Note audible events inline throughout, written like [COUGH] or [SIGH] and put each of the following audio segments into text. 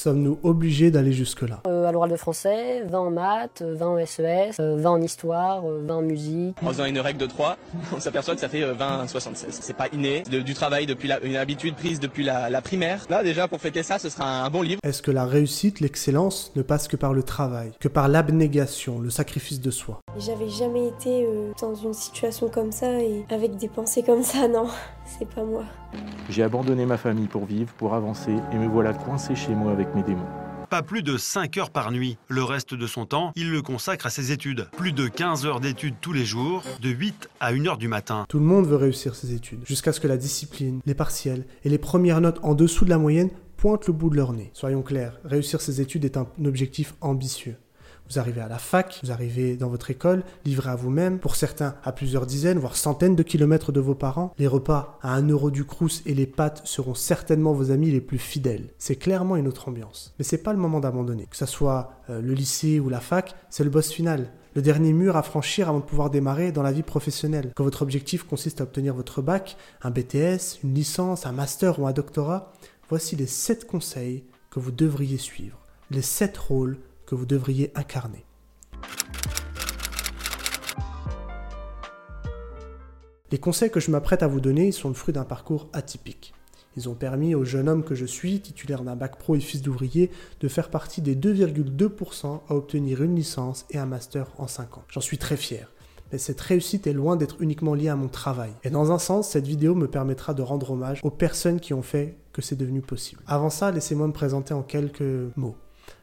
Sommes-nous obligés d'aller jusque-là? Euh, À l'oral de français, 20 en maths, 20 en SES, 20 en histoire, 20 en musique. En faisant une règle de 3, [LAUGHS] on s'aperçoit que ça fait 20 76. C'est pas inné, du travail depuis la, une habitude prise depuis la, primaire. Là déjà pour fêter ça, ce sera un bon livre. Est-ce que la réussite, l'excellence ne passe que par le travail, que par l'abnégation, le sacrifice de soi? J'avais jamais été euh, dans une situation comme ça et avec des pensées comme ça, non, c'est pas moi. J'ai abandonné ma famille pour vivre, pour avancer, et me voilà coincé chez moi avec mes démons. Pas plus de 5 heures par nuit. Le reste de son temps, il le consacre à ses études. Plus de 15 heures d'études tous les jours, de 8 à 1 heure du matin. Tout le monde veut réussir ses études, jusqu'à ce que la discipline, les partiels et les premières notes en dessous de la moyenne pointent le bout de leur nez. Soyons clairs, réussir ses études est un objectif ambitieux. Vous arrivez à la fac, vous arrivez dans votre école, livré à vous-même, pour certains à plusieurs dizaines, voire centaines de kilomètres de vos parents. Les repas à 1 euro du crous et les pâtes seront certainement vos amis les plus fidèles. C'est clairement une autre ambiance. Mais c'est pas le moment d'abandonner. Que ce soit euh, le lycée ou la fac, c'est le boss final le dernier mur à franchir avant de pouvoir démarrer dans la vie professionnelle. Quand votre objectif consiste à obtenir votre bac, un BTS, une licence, un master ou un doctorat, voici les 7 conseils que vous devriez suivre, les 7 rôles que vous devriez incarner. Les conseils que je m'apprête à vous donner sont le fruit d'un parcours atypique. Ils ont permis au jeune homme que je suis, titulaire d'un bac pro et fils d'ouvrier, de faire partie des 2,2% à obtenir une licence et un master en 5 ans. J'en suis très fier. Mais cette réussite est loin d'être uniquement liée à mon travail. Et dans un sens, cette vidéo me permettra de rendre hommage aux personnes qui ont fait que c'est devenu possible. Avant ça, laissez-moi me présenter en quelques mots.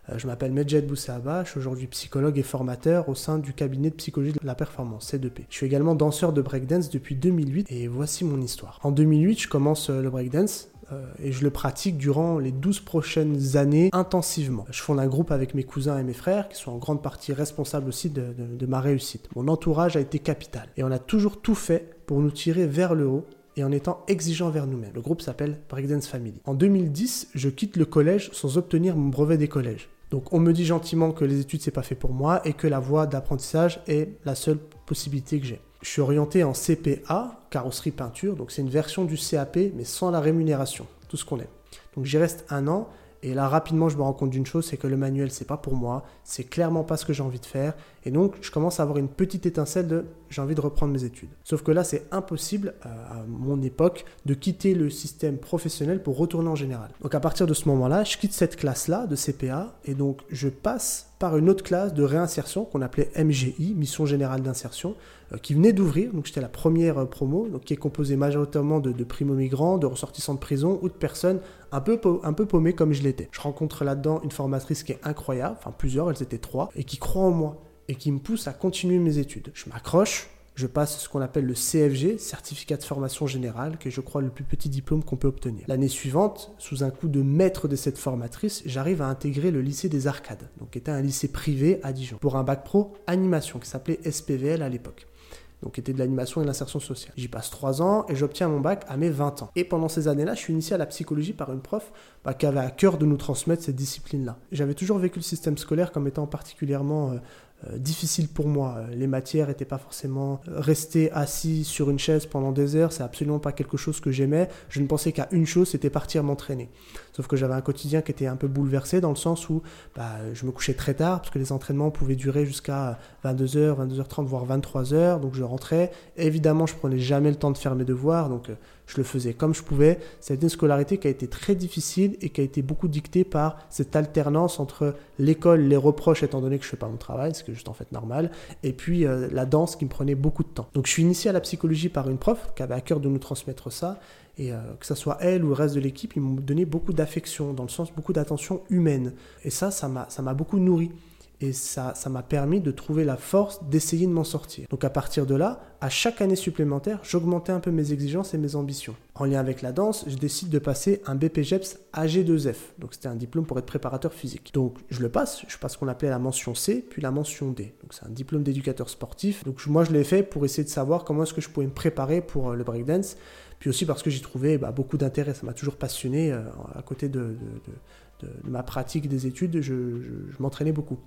Euh, je m'appelle Medjed Boussaba, je suis aujourd'hui psychologue et formateur au sein du cabinet de psychologie de la performance, C2P. Je suis également danseur de breakdance depuis 2008 et voici mon histoire. En 2008, je commence euh, le breakdance euh, et je le pratique durant les 12 prochaines années intensivement. Je fonde un groupe avec mes cousins et mes frères qui sont en grande partie responsables aussi de, ma réussite. Mon entourage a été capital et on a toujours tout fait pour nous tirer vers le haut et en étant exigeant vers nous-mêmes. Le groupe s'appelle Breakdance Family. En 2010, je quitte le collège sans obtenir mon brevet des collèges. Donc on me dit gentiment que les études c'est pas fait pour moi et que la voie d'apprentissage est la seule possibilité que j'ai. Je suis orienté en CPA, carrosserie peinture, donc c'est une version du CAP mais sans la rémunération, tout ce qu'on aime. Donc j'y reste un an et là, rapidement, je me rends compte d'une chose, c'est que le manuel, c'est pas pour moi, c'est clairement pas ce que j'ai envie de faire. Et donc, je commence à avoir une petite étincelle de j'ai envie de reprendre mes études. Sauf que là, c'est impossible, euh, à mon époque, de quitter le système professionnel pour retourner en général. Donc, à partir de ce moment-là, je quitte cette classe-là de CPA et donc je passe par une autre classe de réinsertion qu'on appelait MGI, Mission Générale d'Insertion, euh, qui venait d'ouvrir. Donc j'étais la première euh, promo, donc qui est composée majoritairement de, primo-migrants, de ressortissants de prison ou de personnes un peu, un peu paumées comme je l'étais. Je rencontre là-dedans une formatrice qui est incroyable, enfin plusieurs, elles étaient trois, et qui croit en moi et qui me pousse à continuer mes études. Je m'accroche, je passe ce qu'on appelle le CFG, certificat de formation générale, qui est je crois le plus petit diplôme qu'on peut obtenir. L'année suivante, sous un coup de maître de cette formatrice, j'arrive à intégrer le lycée des Arcades, donc qui était un lycée privé à Dijon, pour un bac pro animation qui s'appelait SPVL à l'époque donc était de l'animation et de l'insertion sociale. J'y passe 3 ans et j'obtiens mon bac à mes 20 ans. Et pendant ces années-là, je suis initié à la psychologie par une prof bah, qui avait à cœur de nous transmettre cette discipline-là. J'avais toujours vécu le système scolaire comme étant particulièrement euh, difficile pour moi. Euh, les matières n'étaient pas forcément euh, rester assis sur une chaise pendant des heures, c'est absolument pas quelque chose que j'aimais. Je ne pensais qu'à une chose, c'était partir m'entraîner. Sauf que j'avais un quotidien qui était un peu bouleversé dans le sens où bah, je me couchais très tard parce que les entraînements pouvaient durer jusqu'à 22h, 22h30 voire 23h, donc je rentrais. évidemment, je prenais jamais le temps de faire mes devoirs, donc je le faisais comme je pouvais. C'était une scolarité qui a été très difficile et qui a été beaucoup dictée par cette alternance entre l'école, les reproches, étant donné que je fais pas mon travail, ce qui est juste en fait normal, et puis euh, la danse qui me prenait beaucoup de temps. Donc je suis initié à la psychologie par une prof qui avait à cœur de nous transmettre ça, et euh, que ce soit elle ou le reste de l'équipe, ils m'ont donné beaucoup d'affection, dans le sens beaucoup d'attention humaine. Et ça, ça m'a beaucoup nourri. Et ça, ça m'a permis de trouver la force d'essayer de m'en sortir. Donc à partir de là, à chaque année supplémentaire, j'augmentais un peu mes exigences et mes ambitions. En lien avec la danse, je décide de passer un BPGEPS AG2F. Donc c'était un diplôme pour être préparateur physique. Donc je le passe, je passe ce qu'on appelait la mention C, puis la mention D. Donc c'est un diplôme d'éducateur sportif. Donc moi je l'ai fait pour essayer de savoir comment est-ce que je pouvais me préparer pour euh, le breakdance. Puis aussi parce que j'y trouvais bah, beaucoup d'intérêt. Ça m'a toujours passionné. Euh, à côté de, ma pratique des études, je m'entraînais beaucoup.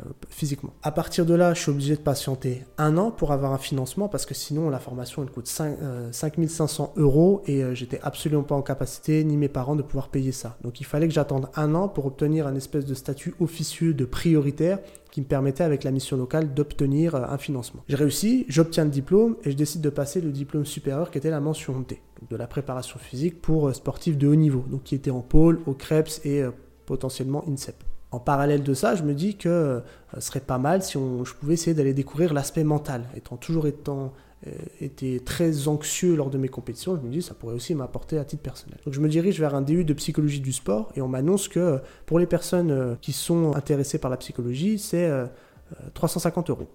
Euh, physiquement. À partir de là, je suis obligé de patienter un an pour avoir un financement parce que sinon la formation elle coûte 5, 5500 euh, euros et euh, j'étais absolument pas en capacité ni mes parents de pouvoir payer ça. Donc il fallait que j'attende un an pour obtenir un espèce de statut officieux de prioritaire qui me permettait avec la mission locale d'obtenir un financement. J'ai réussi, j'obtiens le diplôme et je décide de passer le diplôme supérieur qui était la mention D, de la préparation physique pour sportifs de haut niveau, donc qui était en pôle, au CREPS et potentiellement INSEP. En parallèle de ça, je me dis que euh, ce serait pas mal si je pouvais essayer d'aller découvrir l'aspect mental. Étant toujours étant, euh, été très anxieux lors de mes compétitions, je me dis que ça pourrait aussi m'apporter à titre personnel. Donc je me dirige vers un DU de psychologie du sport et on m'annonce que euh, pour les personnes qui sont intéressées par la psychologie, c'est 350 euros.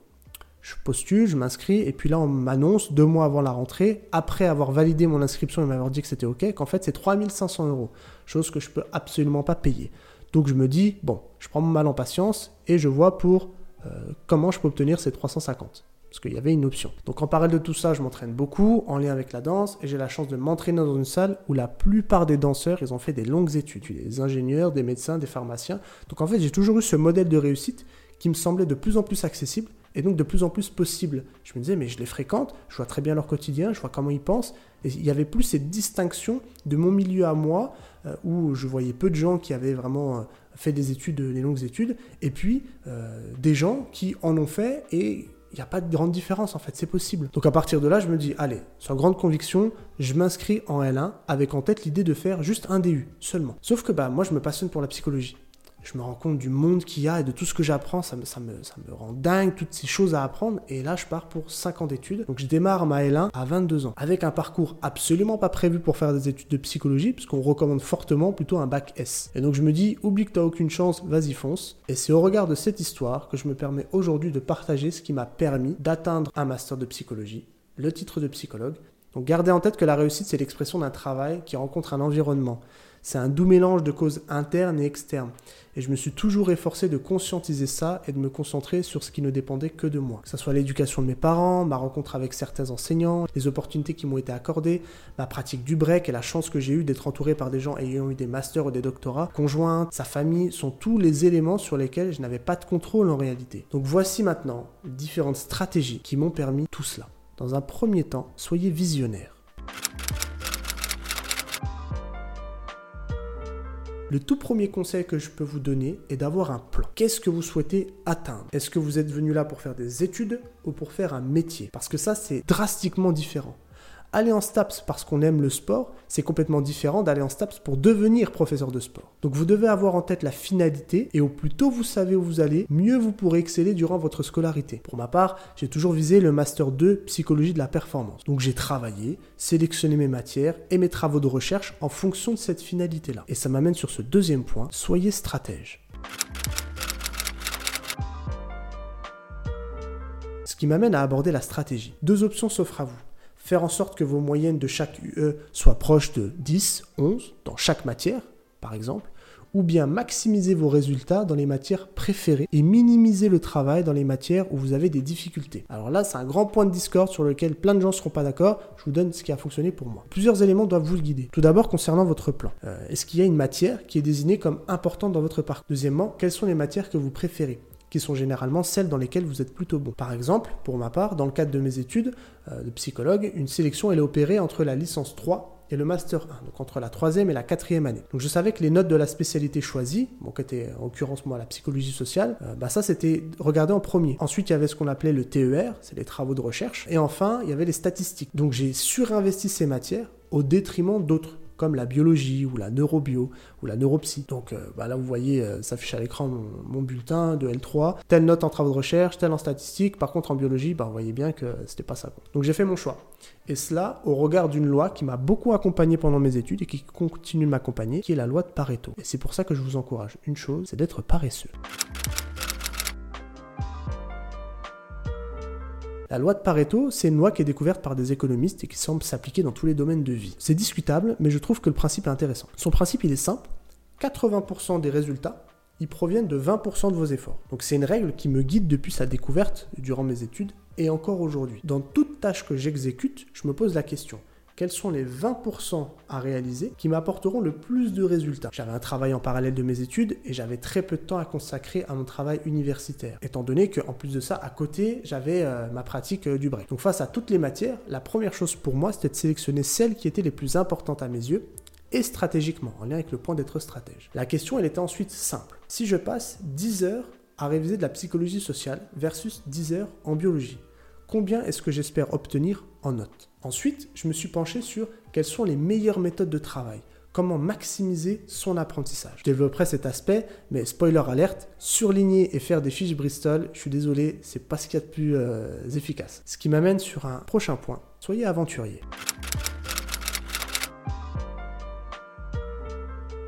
Je postule, je m'inscris, et puis là, on m'annonce deux mois avant la rentrée, après avoir validé mon inscription et m'avoir dit que c'était OK, qu'en fait, c'est 3500 euros. Chose que je peux absolument pas payer. Donc je me dis, bon, je prends mon mal en patience et je vois pour euh, comment je peux obtenir ces 350. Parce qu'il y avait une option. Donc en parallèle de tout ça, je m'entraîne beaucoup en lien avec la danse et j'ai la chance de m'entraîner dans une salle où la plupart des danseurs, ils ont fait des longues études. Des ingénieurs, des médecins, des pharmaciens. Donc en fait, j'ai toujours eu ce modèle de réussite qui me semblait de plus en plus accessible et donc de plus en plus possible. Je me disais, mais je les fréquente, je vois très bien leur quotidien, je vois comment ils pensent, il y avait plus cette distinction de mon milieu à moi, euh, où je voyais peu de gens qui avaient vraiment euh, fait des études, des longues études, et puis euh, des gens qui en ont fait et il n'y a pas de grande différence en fait, c'est possible. Donc à partir de là, je me dis, allez, sans grande conviction, je m'inscris en L1 avec en tête l'idée de faire juste un DU seulement. Sauf que bah, moi, je me passionne pour la psychologie je me rends compte du monde qu'il y a et de tout ce que j'apprends, ça me, rend dingue, toutes ces choses à apprendre. Et là, je pars pour 5 ans d'études. Donc je démarre ma L1 à 22 ans, avec un parcours absolument pas prévu pour faire des études de psychologie, puisqu'on recommande fortement plutôt un bac S. Et donc je me dis, oublie que tu n'as aucune chance, vas-y fonce. Et c'est au regard de cette histoire que je me permets aujourd'hui de partager ce qui m'a permis d'atteindre un master de psychologie, le titre de psychologue. Donc gardez en tête que la réussite, c'est l'expression d'un travail qui rencontre un environnement. C'est un doux mélange de causes internes et externes. Et je me suis toujours efforcé de conscientiser ça et de me concentrer sur ce qui ne dépendait que de moi. Que ce soit l'éducation de mes parents, ma rencontre avec certains enseignants, les opportunités qui m'ont été accordées, ma pratique du break et la chance que j'ai eue d'être entouré par des gens ayant eu des masters ou des doctorats, conjointes, sa famille, sont tous les éléments sur lesquels je n'avais pas de contrôle en réalité. Donc voici maintenant différentes stratégies qui m'ont permis tout cela. Dans un premier temps, soyez visionnaire. Le tout premier conseil que je peux vous donner est d'avoir un plan. Qu'est-ce que vous souhaitez atteindre? Est-ce que vous êtes venu là pour faire des études ou pour faire un métier? Parce que ça, c'est drastiquement différent. Aller en STAPS parce qu'on aime le sport, c'est complètement différent d'aller en STAPS pour devenir professeur de sport. Donc vous devez avoir en tête la finalité et au plus tôt vous savez où vous allez, mieux vous pourrez exceller durant votre scolarité. Pour ma part, j'ai toujours visé le Master 2 Psychologie de la performance. Donc j'ai travaillé, sélectionné mes matières et mes travaux de recherche en fonction de cette finalité-là. Et ça m'amène sur ce deuxième point, soyez stratège. Ce qui m'amène à aborder la stratégie. Deux options s'offrent à vous faire en sorte que vos moyennes de chaque UE soient proches de 10, 11 dans chaque matière, par exemple, ou bien maximiser vos résultats dans les matières préférées et minimiser le travail dans les matières où vous avez des difficultés. Alors là, c'est un grand point de discorde sur lequel plein de gens ne seront pas d'accord. Je vous donne ce qui a fonctionné pour moi. Plusieurs éléments doivent vous le guider. Tout d'abord, concernant votre plan. Euh, est-ce qu'il y a une matière qui est désignée comme importante dans votre parcours Deuxièmement, quelles sont les matières que vous préférez? Qui sont généralement celles dans lesquelles vous êtes plutôt bon. Par exemple, pour ma part, dans le cadre de mes études euh, de psychologue, une sélection est opérée entre la licence 3 et le master 1, donc entre la troisième et la quatrième année. Donc je savais que les notes de la spécialité choisie, bon, qui était en l'occurrence moi la psychologie sociale, euh, bah ça c'était regardé en premier. Ensuite il y avait ce qu'on appelait le TER, c'est les travaux de recherche, et enfin il y avait les statistiques. Donc j'ai surinvesti ces matières au détriment d'autres comme la biologie ou la neurobio ou la neuropsy. Donc euh, bah là, vous voyez, euh, s'affiche à l'écran mon, bulletin de L3, telle note en travaux de recherche, telle en statistique. Par contre, en biologie, bah, vous voyez bien que c'était pas ça. Donc j'ai fait mon choix. Et cela au regard d'une loi qui m'a beaucoup accompagné pendant mes études et qui continue de m'accompagner, qui est la loi de Pareto. Et c'est pour ça que je vous encourage une chose, c'est d'être paresseux. La loi de Pareto, c'est une loi qui est découverte par des économistes et qui semble s'appliquer dans tous les domaines de vie. C'est discutable, mais je trouve que le principe est intéressant. Son principe, il est simple. 80% des résultats, ils proviennent de 20% de vos efforts. Donc c'est une règle qui me guide depuis sa découverte durant mes études et encore aujourd'hui. Dans toute tâche que j'exécute, je me pose la question, quels sont les 20% à réaliser qui m'apporteront le plus de résultats? J'avais un travail en parallèle de mes études et j'avais très peu de temps à consacrer à mon travail universitaire, étant donné qu'en plus de ça, à côté, j'avais euh, ma pratique euh, du break. Donc face à toutes les matières, la première chose pour moi, c'était de sélectionner celles qui étaient les plus importantes à mes yeux et stratégiquement, en lien avec le point d'être stratège. La question, elle était ensuite simple. Si je passe 10 heures à réviser de la psychologie sociale versus 10 heures en biologie, combien est-ce que j'espère obtenir en notes Ensuite, je me suis penché sur quelles sont les meilleures méthodes de travail, comment maximiser son apprentissage. Je développerai cet aspect, mais spoiler alerte, surligner et faire des fiches Bristol, je suis désolé, c'est pas ce qu'il y a de plus euh, efficace. Ce qui m'amène sur un prochain point, soyez aventurier.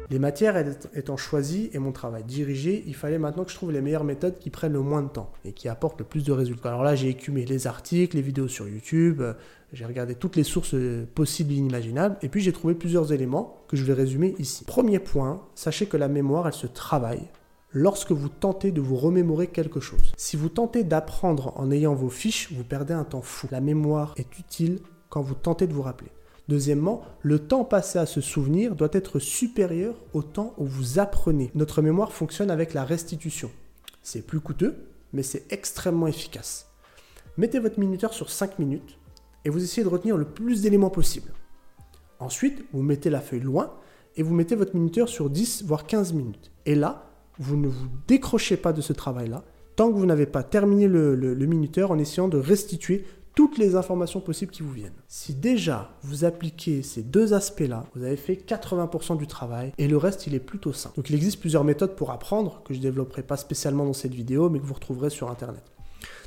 Les matières étant choisies et mon travail dirigé, il fallait maintenant que je trouve les meilleures méthodes qui prennent le moins de temps et qui apportent le plus de résultats. Alors là, j'ai écumé les articles, les vidéos sur YouTube, euh, j'ai regardé toutes les sources euh, possibles et inimaginables, et puis j'ai trouvé plusieurs éléments que je vais résumer ici. Premier point, sachez que la mémoire, elle se travaille lorsque vous tentez de vous remémorer quelque chose. Si vous tentez d'apprendre en ayant vos fiches, vous perdez un temps fou. La mémoire est utile quand vous tentez de vous rappeler. Deuxièmement, le temps passé à se souvenir doit être supérieur au temps où vous apprenez. Notre mémoire fonctionne avec la restitution. C'est plus coûteux, mais c'est extrêmement efficace. Mettez votre minuteur sur 5 minutes et vous essayez de retenir le plus d'éléments possible. Ensuite, vous mettez la feuille loin et vous mettez votre minuteur sur 10 voire 15 minutes. Et là, vous ne vous décrochez pas de ce travail-là tant que vous n'avez pas terminé le, le minuteur en essayant de restituer toutes les informations possibles qui vous viennent. Si déjà vous appliquez ces deux aspects-là, vous avez fait 80% du travail et le reste il est plutôt simple. Donc il existe plusieurs méthodes pour apprendre que je ne développerai pas spécialement dans cette vidéo mais que vous retrouverez sur internet.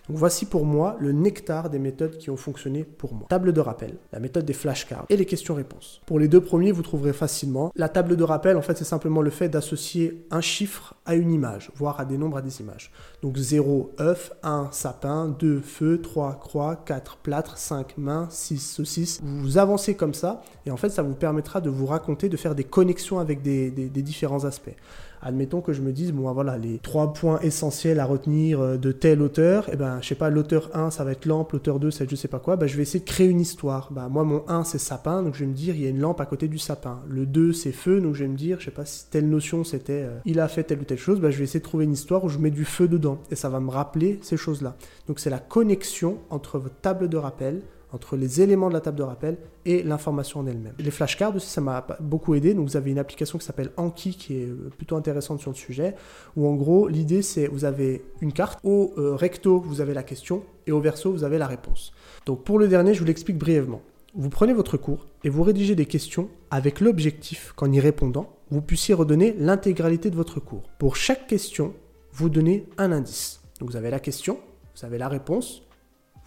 Donc voici pour moi le nectar des méthodes qui ont fonctionné pour moi. Table de rappel, la méthode des flashcards et les questions-réponses. Pour les deux premiers, vous trouverez facilement. La table de rappel, en fait, c'est simplement le fait d'associer un chiffre à une image, voire à des nombres à des images. Donc 0, œuf, 1, sapin, 2, feu, 3, croix, 4, plâtre, 5, main, 6, saucisse. Vous avancez comme ça, et en fait, ça vous permettra de vous raconter, de faire des connexions avec des, des différents aspects admettons que je me dise, bon, voilà, les trois points essentiels à retenir euh, de tel auteur, et eh ben, je sais pas, l'auteur 1, ça va être lampe, l'auteur 2, c'est je sais pas quoi, ben, je vais essayer de créer une histoire. Ben, moi, mon 1, c'est sapin, donc je vais me dire, il y a une lampe à côté du sapin. Le 2, c'est feu, donc je vais me dire, je sais pas si telle notion c'était, euh, il a fait telle ou telle chose, ben, je vais essayer de trouver une histoire où je mets du feu dedans, et ça va me rappeler ces choses-là. Donc c'est la connexion entre votre table de rappel, entre les éléments de la table de rappel et l'information en elle-même. Les flashcards aussi, ça m'a beaucoup aidé. Donc, vous avez une application qui s'appelle Anki qui est euh, plutôt intéressante sur le sujet. Où en gros, l'idée c'est vous avez une carte. Au euh, recto, vous avez la question et au verso, vous avez la réponse. Donc, pour le dernier, je vous l'explique brièvement. Vous prenez votre cours et vous rédigez des questions avec l'objectif qu'en y répondant, vous puissiez redonner l'intégralité de votre cours. Pour chaque question, vous donnez un indice. Donc, vous avez la question, vous avez la réponse,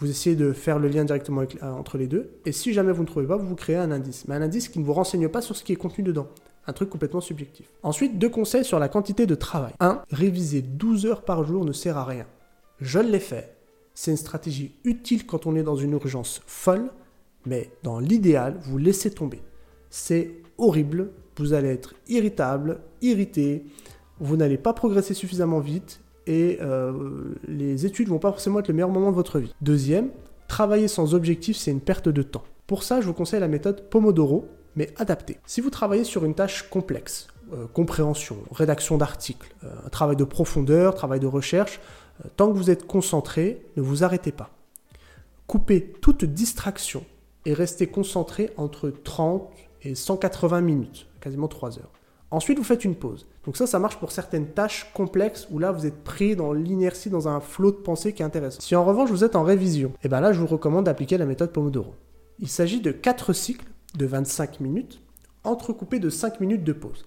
vous essayez de faire le lien directement euh, entre les deux. Et si jamais vous ne trouvez pas, vous, vous créez un indice. Mais un indice qui ne vous renseigne pas sur ce qui est contenu dedans. Un truc complètement subjectif. Ensuite, deux conseils sur la quantité de travail. 1. Réviser 12 heures par jour ne sert à rien. Je l'ai fait. C'est une stratégie utile quand on est dans une urgence folle, mais dans l'idéal, vous laissez tomber. C'est horrible, vous allez être irritable, irrité, vous n'allez pas progresser suffisamment vite et euh, les études vont pas forcément être le meilleur moment de votre vie. Deuxième, travailler sans objectif, c'est une perte de temps. Pour ça, je vous conseille la méthode Pomodoro, mais adaptée. Si vous travaillez sur une tâche complexe, euh, compréhension, rédaction d'articles, euh, travail de profondeur, travail de recherche, tant que vous êtes concentré, ne vous arrêtez pas. Coupez toute distraction et restez concentré entre 30 et 180 minutes, quasiment 3 heures. Ensuite, vous faites une pause. Donc ça, ça marche pour certaines tâches complexes où là, vous êtes pris dans l'inertie, dans un flot de pensée qui est intéressant. Si en revanche, vous êtes en révision, et eh bien là, je vous recommande d'appliquer la méthode Pomodoro. Il s'agit de 4 cycles de 25 minutes, entrecoupés de 5 minutes de pause.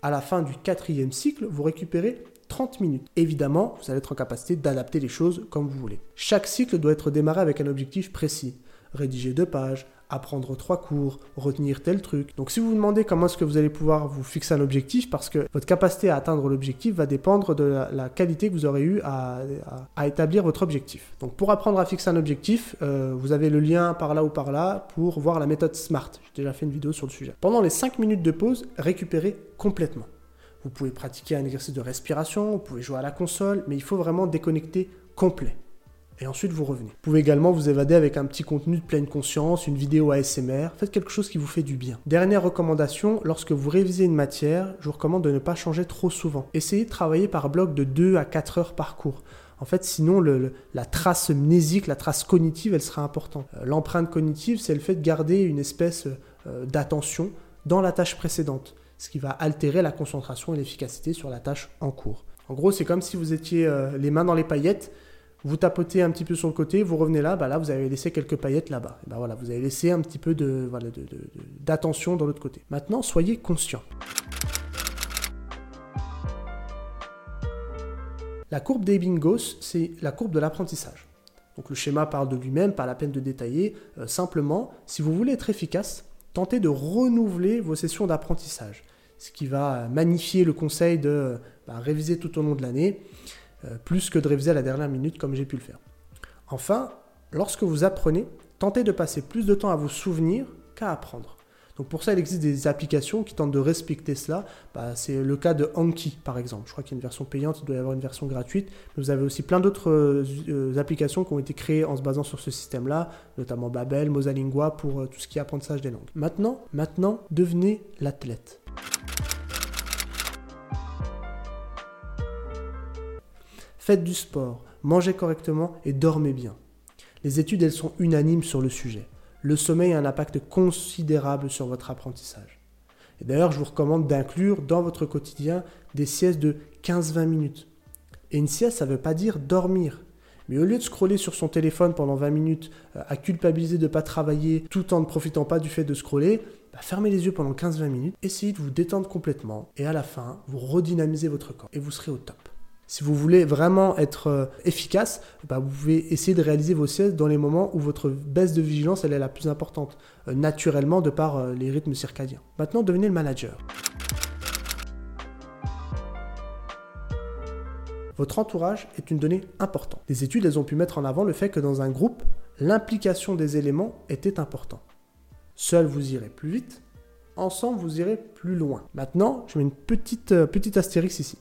À la fin du quatrième cycle, vous récupérez 30 minutes. Évidemment, vous allez être en capacité d'adapter les choses comme vous voulez. Chaque cycle doit être démarré avec un objectif précis. Rédiger deux pages, apprendre trois cours, retenir tel truc. Donc si vous vous demandez comment est-ce que vous allez pouvoir vous fixer un objectif, parce que votre capacité à atteindre l'objectif va dépendre de la, qualité que vous aurez eu à, établir votre objectif. Donc pour apprendre à fixer un objectif, euh, vous avez le lien par là ou par là pour voir la méthode SMART. J'ai déjà fait une vidéo sur le sujet. Pendant les 5 minutes de pause, récupérez complètement. Vous pouvez pratiquer un exercice de respiration, vous pouvez jouer à la console, mais il faut vraiment déconnecter complet. Et ensuite vous revenez. Vous pouvez également vous évader avec un petit contenu de pleine conscience, une vidéo ASMR, faites quelque chose qui vous fait du bien. Dernière recommandation, lorsque vous révisez une matière, je vous recommande de ne pas changer trop souvent. Essayez de travailler par bloc de 2 à 4 heures par cours. En fait, sinon, la trace mnésique, la trace cognitive, elle sera importante. Euh, l'empreinte cognitive, c'est le fait de garder une espèce euh, d'attention dans la tâche précédente, ce qui va altérer la concentration et l'efficacité sur la tâche en cours. En gros, c'est comme si vous étiez euh, les mains dans les paillettes, vous tapotez un petit peu sur le côté, vous revenez là, bah là vous avez laissé quelques paillettes là-bas. Bah voilà, vous avez laissé un petit peu de, d'attention dans l'autre côté. Maintenant, soyez conscient. La courbe d'Ebbinghaus, c'est la courbe de l'apprentissage. Donc le schéma parle de lui-même, pas la peine de détailler. Euh, simplement, si vous voulez être efficace, tentez de renouveler vos sessions d'apprentissage, ce qui va magnifier le conseil de bah, réviser tout au long de l'année. Euh, plus que de réviser à la dernière minute comme j'ai pu le faire. Enfin, lorsque vous apprenez, tentez de passer plus de temps à vous souvenir qu'à apprendre. Donc pour ça, il existe des applications qui tentent de respecter cela. Bah, c'est le cas de Anki, par exemple. Je crois qu'il y a une version payante, il doit y avoir une version gratuite. Mais vous avez aussi plein d'autres euh, applications qui ont été créées en se basant sur ce système-là, notamment Babel, Mosalingua pour euh, tout ce qui est apprentissage des langues. Maintenant, maintenant, devenez l'athlète. Faites du sport, mangez correctement et dormez bien. Les études, elles sont unanimes sur le sujet. Le sommeil a un impact considérable sur votre apprentissage. Et d'ailleurs, je vous recommande d'inclure dans votre quotidien des siestes de 15-20 minutes. Et une sieste, ça ne veut pas dire dormir. Mais au lieu de scroller sur son téléphone pendant 20 minutes, euh, à culpabiliser de ne pas travailler tout en ne profitant pas du fait de scroller, bah, fermez les yeux pendant 15-20 minutes, essayez de vous détendre complètement et à la fin, vous redynamisez votre corps et vous serez au top. Si vous voulez vraiment être euh, efficace, bah, vous pouvez essayer de réaliser vos siestes dans les moments où votre baisse de vigilance est la plus importante, euh, naturellement de par euh, les rythmes circadiens. Maintenant, devenez le manager. Votre entourage est une donnée importante. Les études ont pu mettre en avant le fait que dans un groupe, l'implication des éléments était importante. Seul vous irez plus vite, ensemble vous irez plus loin. Maintenant, je mets une petite, petite astérix ici.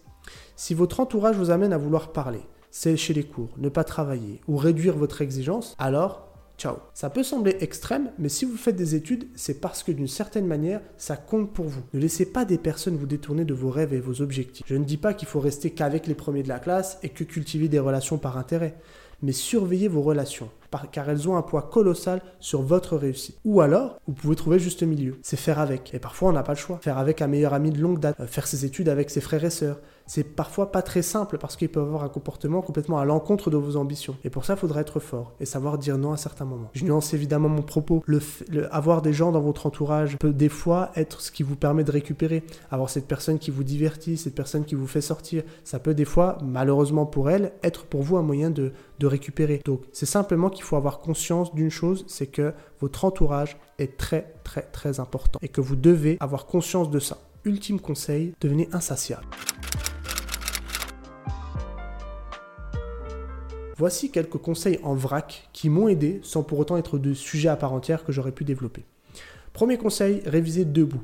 Si votre entourage vous amène à vouloir parler, sécher les cours, ne pas travailler ou réduire votre exigence, alors ciao. Ça peut sembler extrême, mais si vous faites des études, c'est parce que d'une certaine manière, ça compte pour vous. Ne laissez pas des personnes vous détourner de vos rêves et vos objectifs. Je ne dis pas qu'il faut rester qu'avec les premiers de la classe et que cultiver des relations par intérêt, mais surveillez vos relations car elles ont un poids colossal sur votre réussite. Ou alors, vous pouvez trouver juste milieu. C'est faire avec. Et parfois, on n'a pas le choix. Faire avec un meilleur ami de longue date, euh, faire ses études avec ses frères et sœurs. C'est parfois pas très simple parce qu'ils peuvent avoir un comportement complètement à l'encontre de vos ambitions. Et pour ça, il faudra être fort et savoir dire non à certains moments. Je nuance évidemment mon propos. Avoir des gens dans votre entourage peut des fois être ce qui vous permet de récupérer. Avoir cette personne qui vous divertit, cette personne qui vous fait sortir, ça peut des fois, malheureusement pour elle, être pour vous un moyen de, de récupérer. Donc, c'est simplement qu'il il faut avoir conscience d'une chose, c'est que votre entourage est très très très important et que vous devez avoir conscience de ça. Ultime conseil, devenez insatiable. Voici quelques conseils en vrac qui m'ont aidé sans pour autant être de sujets à part entière que j'aurais pu développer. Premier conseil, révisez debout.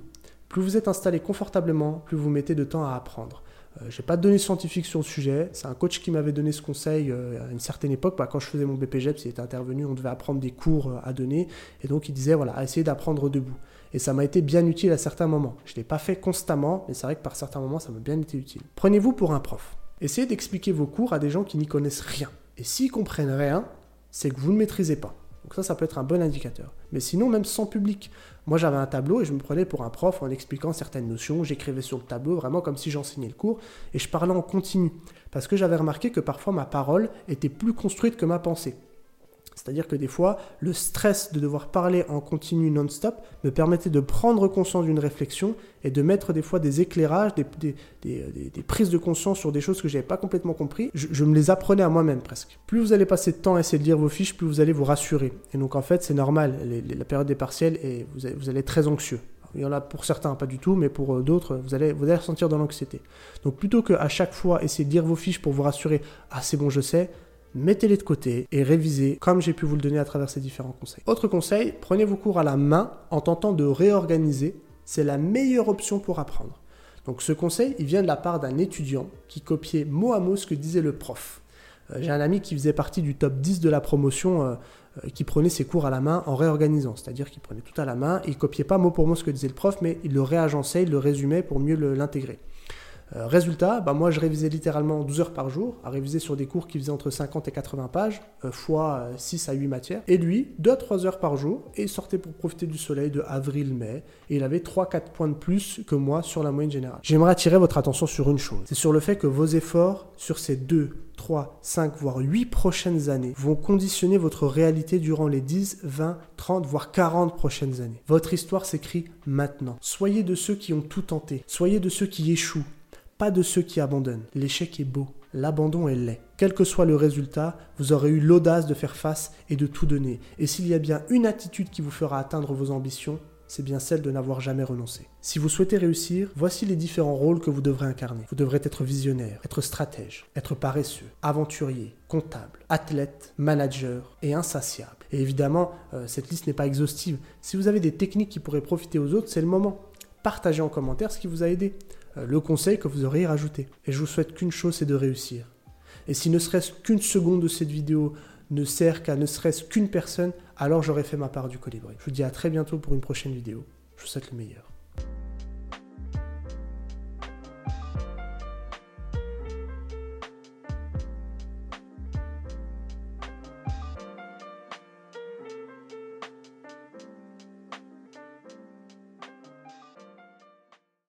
Plus vous êtes installé confortablement, plus vous mettez de temps à apprendre. Euh, je n'ai pas de données scientifiques sur le sujet. C'est un coach qui m'avait donné ce conseil euh, à une certaine époque. Bah, quand je faisais mon BPGEPS, il était intervenu, on devait apprendre des cours euh, à donner. Et donc il disait, voilà, essayez d'apprendre debout. Et ça m'a été bien utile à certains moments. Je ne l'ai pas fait constamment, mais c'est vrai que par certains moments, ça m'a bien été utile. Prenez-vous pour un prof. Essayez d'expliquer vos cours à des gens qui n'y connaissent rien. Et s'ils comprennent rien, c'est que vous ne maîtrisez pas. Donc ça, ça peut être un bon indicateur. Mais sinon, même sans public. Moi, j'avais un tableau et je me prenais pour un prof en expliquant certaines notions. J'écrivais sur le tableau vraiment comme si j'enseignais le cours et je parlais en continu. Parce que j'avais remarqué que parfois ma parole était plus construite que ma pensée. C'est-à-dire que des fois, le stress de devoir parler en continu non-stop me permettait de prendre conscience d'une réflexion et de mettre des fois des éclairages, des, prises de conscience sur des choses que je n'avais pas complètement compris. Je, me les apprenais à moi-même presque. Plus vous allez passer de temps à essayer de lire vos fiches, plus vous allez vous rassurer. Et donc en fait, c'est normal, la période des partiels, et vous, allez être très anxieux. Il y en a pour certains, pas du tout, mais pour euh, d'autres, vous allez, vous allez ressentir de l'anxiété. Donc plutôt qu'à chaque fois essayer de lire vos fiches pour vous rassurer, ah c'est bon, je sais, mettez-les de côté et révisez comme j'ai pu vous le donner à travers ces différents conseils. Autre conseil, prenez vos cours à la main en tentant de réorganiser. C'est la meilleure option pour apprendre. Donc ce conseil, il vient de la part d'un étudiant qui copiait mot à mot ce que disait le prof. Euh, J'ai un ami qui faisait partie du top 10 de la promotion euh, euh, qui prenait ses cours à la main en réorganisant, c'est-à-dire qu'il prenait tout à la main, il copiait pas mot pour mot ce que disait le prof, mais il le réagençait, il le résumait pour mieux l'intégrer. Euh, résultat, bah moi je révisais littéralement 12 heures par jour, à réviser sur des cours qui faisaient entre 50 et 80 pages, euh, fois euh, 6 à 8 matières. Et lui, 2 à 3 heures par jour, et il sortait pour profiter du soleil de avril-mai, et il avait 3-4 points de plus que moi sur la moyenne générale. J'aimerais attirer votre attention sur une chose, c'est sur le fait que vos efforts sur ces 2, 3, 5, voire 8 prochaines années vont conditionner votre réalité durant les 10, 20, 30, voire 40 prochaines années. Votre histoire s'écrit maintenant. Soyez de ceux qui ont tout tenté. Soyez de ceux qui échouent pas de ceux qui abandonnent. L'échec est beau, l'abandon est laid. Quel que soit le résultat, vous aurez eu l'audace de faire face et de tout donner. Et s'il y a bien une attitude qui vous fera atteindre vos ambitions, c'est bien celle de n'avoir jamais renoncé. Si vous souhaitez réussir, voici les différents rôles que vous devrez incarner. Vous devrez être visionnaire, être stratège, être paresseux, aventurier, comptable, athlète, manager et insatiable. Et évidemment, euh, cette liste n'est pas exhaustive. Si vous avez des techniques qui pourraient profiter aux autres, c'est le moment. Partagez en commentaire ce qui vous a aidé, le conseil que vous auriez rajouté. Et je vous souhaite qu'une chose, c'est de réussir. Et si ne serait-ce qu'une seconde de cette vidéo ne sert qu'à ne serait-ce qu'une personne, alors j'aurai fait ma part du colibri. Je vous dis à très bientôt pour une prochaine vidéo. Je vous souhaite le meilleur.